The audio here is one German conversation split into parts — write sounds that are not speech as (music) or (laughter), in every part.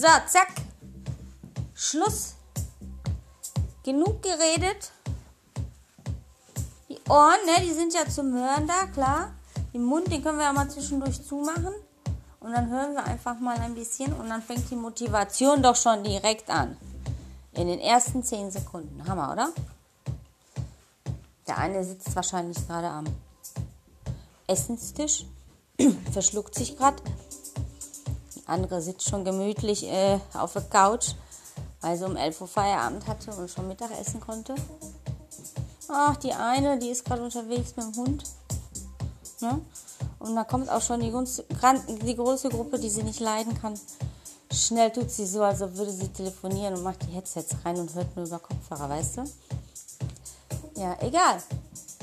So, zack. Schluss. Genug geredet. Die Ohren, ne, die sind ja zum Hören da, klar. Den Mund, den können wir ja mal zwischendurch zumachen. Und dann hören wir einfach mal ein bisschen und dann fängt die Motivation doch schon direkt an. In den ersten 10 Sekunden. Hammer, oder? Der eine sitzt wahrscheinlich gerade am Essenstisch, (clears throat) verschluckt sich gerade. Andere sitzt schon gemütlich äh, auf der Couch, weil sie um 11 Uhr Feierabend hatte und schon Mittag essen konnte. Ach, die eine, die ist gerade unterwegs mit dem Hund. Ne? Und da kommt auch schon die, die große Gruppe, die sie nicht leiden kann. Schnell tut sie so, als würde sie telefonieren und macht die Headsets rein und hört nur über Kopfhörer, weißt du? Ja, egal.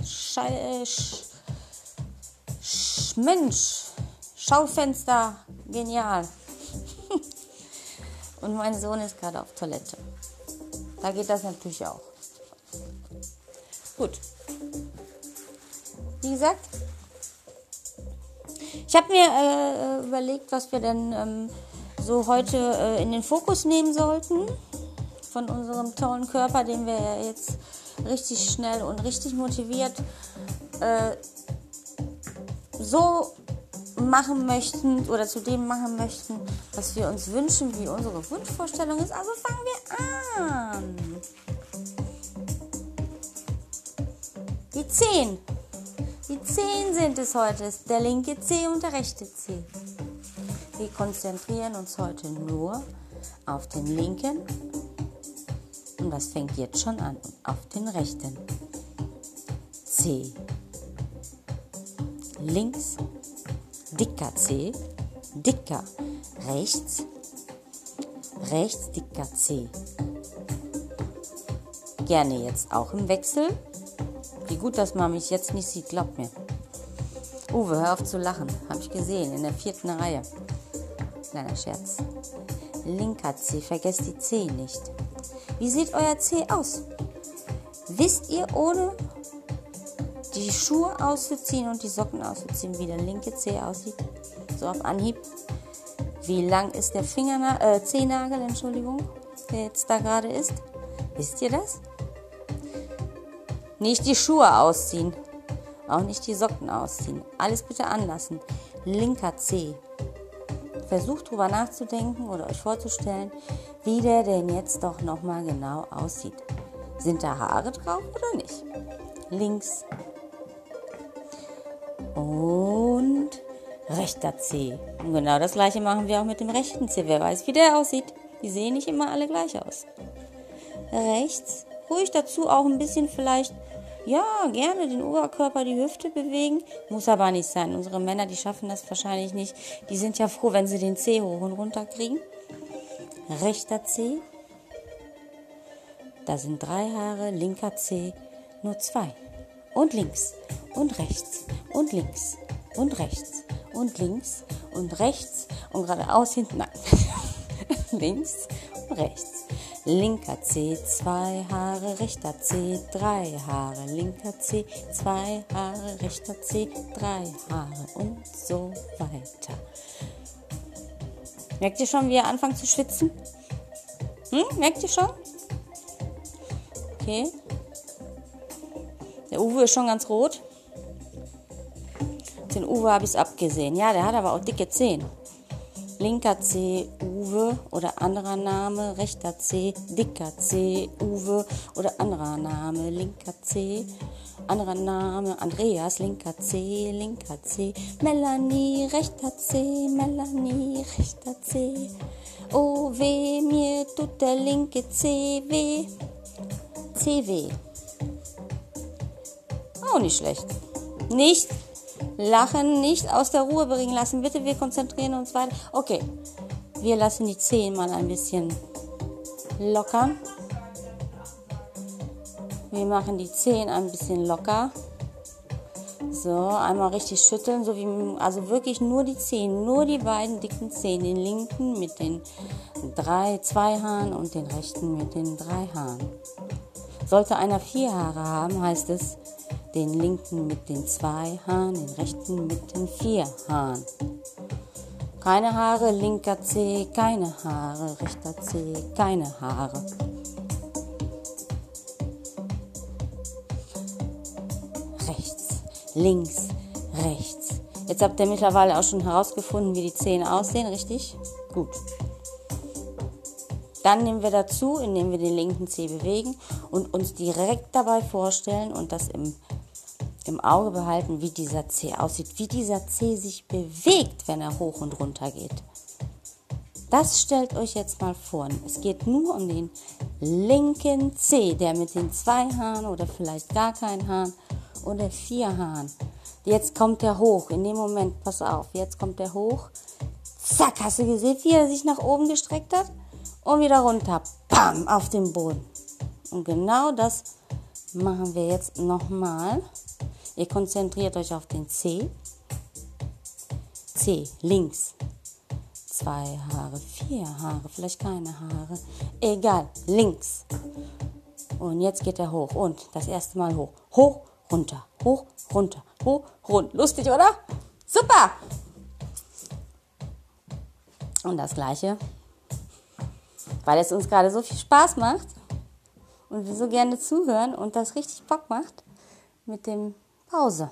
Schei äh, sch sch Mensch, Schaufenster, genial. (laughs) und mein Sohn ist gerade auf Toilette. Da geht das natürlich auch. Gut. Wie gesagt, ich habe mir äh, überlegt, was wir denn ähm, so heute äh, in den Fokus nehmen sollten von unserem tollen Körper, den wir ja jetzt richtig schnell und richtig motiviert äh, so machen möchten oder zu dem machen möchten, was wir uns wünschen, wie unsere Wunschvorstellung ist. Also fangen wir an. Die 10. Die zehn sind es heute, der linke C und der rechte C. Wir konzentrieren uns heute nur auf den linken und das fängt jetzt schon an, auf den rechten C. Links, dicker C, dicker, rechts, rechts, dicker C. Gerne jetzt auch im Wechsel. Wie gut, dass man mich jetzt nicht sieht, glaubt mir. Uwe, hör auf zu lachen. Habe ich gesehen, in der vierten Reihe. Kleiner Scherz. Linker C, vergesst die C nicht. Wie sieht euer C aus? Wisst ihr, ohne die Schuhe auszuziehen und die Socken auszuziehen, wie der linke C aussieht? So auf Anhieb. Wie lang ist der Finger, äh, Zehnagel, Entschuldigung, der jetzt da gerade ist? Wisst ihr das? Nicht die Schuhe ausziehen. Auch nicht die Socken ausziehen. Alles bitte anlassen. Linker C. Versucht drüber nachzudenken oder euch vorzustellen, wie der denn jetzt doch nochmal genau aussieht. Sind da Haare drauf oder nicht? Links. Und rechter C. Und genau das gleiche machen wir auch mit dem rechten C. Wer weiß, wie der aussieht. Die sehen nicht immer alle gleich aus. Rechts. Ruhig dazu auch ein bisschen vielleicht ja, gerne den Oberkörper, die Hüfte bewegen. Muss aber nicht sein. Unsere Männer, die schaffen das wahrscheinlich nicht. Die sind ja froh, wenn sie den C hoch und runter kriegen. Rechter C. Da sind drei Haare. Linker C. Nur zwei. Und links. Und rechts. Und links. Und rechts. Und links. Und rechts. Und geradeaus hinten. Nein. (laughs) links und rechts. Linker C, zwei Haare, rechter C, drei Haare, linker C, zwei Haare, rechter C, drei Haare und so weiter. Merkt ihr schon, wie ihr anfangt zu schwitzen? Hm? Merkt ihr schon? Okay. Der Uwe ist schon ganz rot. Den Uwe habe ich es abgesehen. Ja, der hat aber auch dicke Zehen linker C Uwe oder anderer Name, rechter C dicker C Uwe oder anderer Name, linker C, anderer Name Andreas, linker C, linker C, Melanie, rechter C, Melanie, rechter C. Oh weh, mir tut der linke C weh. C weh. Auch nicht schlecht. Nicht Lachen nicht aus der Ruhe bringen lassen. Bitte, wir konzentrieren uns weiter. Okay, wir lassen die Zehen mal ein bisschen lockern. Wir machen die Zehen ein bisschen locker. So, einmal richtig schütteln, so wie, also wirklich nur die Zehen, nur die beiden dicken Zehen, den linken mit den drei, zwei Haaren und den rechten mit den drei Haaren. Sollte einer vier Haare haben, heißt es, den linken mit den zwei Haaren, den rechten mit den vier Haaren. Keine Haare, linker Zeh, keine Haare, rechter Zeh, keine Haare. Rechts, links, rechts. Jetzt habt ihr mittlerweile auch schon herausgefunden, wie die Zähne aussehen, richtig? Gut. Dann nehmen wir dazu, indem wir den linken Zeh bewegen und uns direkt dabei vorstellen und das im, im Auge behalten, wie dieser Zeh aussieht, wie dieser Zeh sich bewegt, wenn er hoch und runter geht. Das stellt euch jetzt mal vor. Es geht nur um den linken Zeh, der mit den zwei Haaren oder vielleicht gar keinen Haaren oder vier Haaren. Jetzt kommt er hoch. In dem Moment, pass auf, jetzt kommt er hoch. Zack, hast du gesehen, wie er sich nach oben gestreckt hat? Und wieder runter. Bam, auf den Boden. Und genau das machen wir jetzt nochmal. Ihr konzentriert euch auf den C. C, links. Zwei Haare, vier Haare, vielleicht keine Haare. Egal, links. Und jetzt geht er hoch. Und das erste Mal hoch. Hoch, runter, hoch, runter, hoch, rund. Lustig, oder? Super! Und das gleiche, weil es uns gerade so viel Spaß macht und wir so gerne zuhören und das richtig Bock macht mit dem Pausa.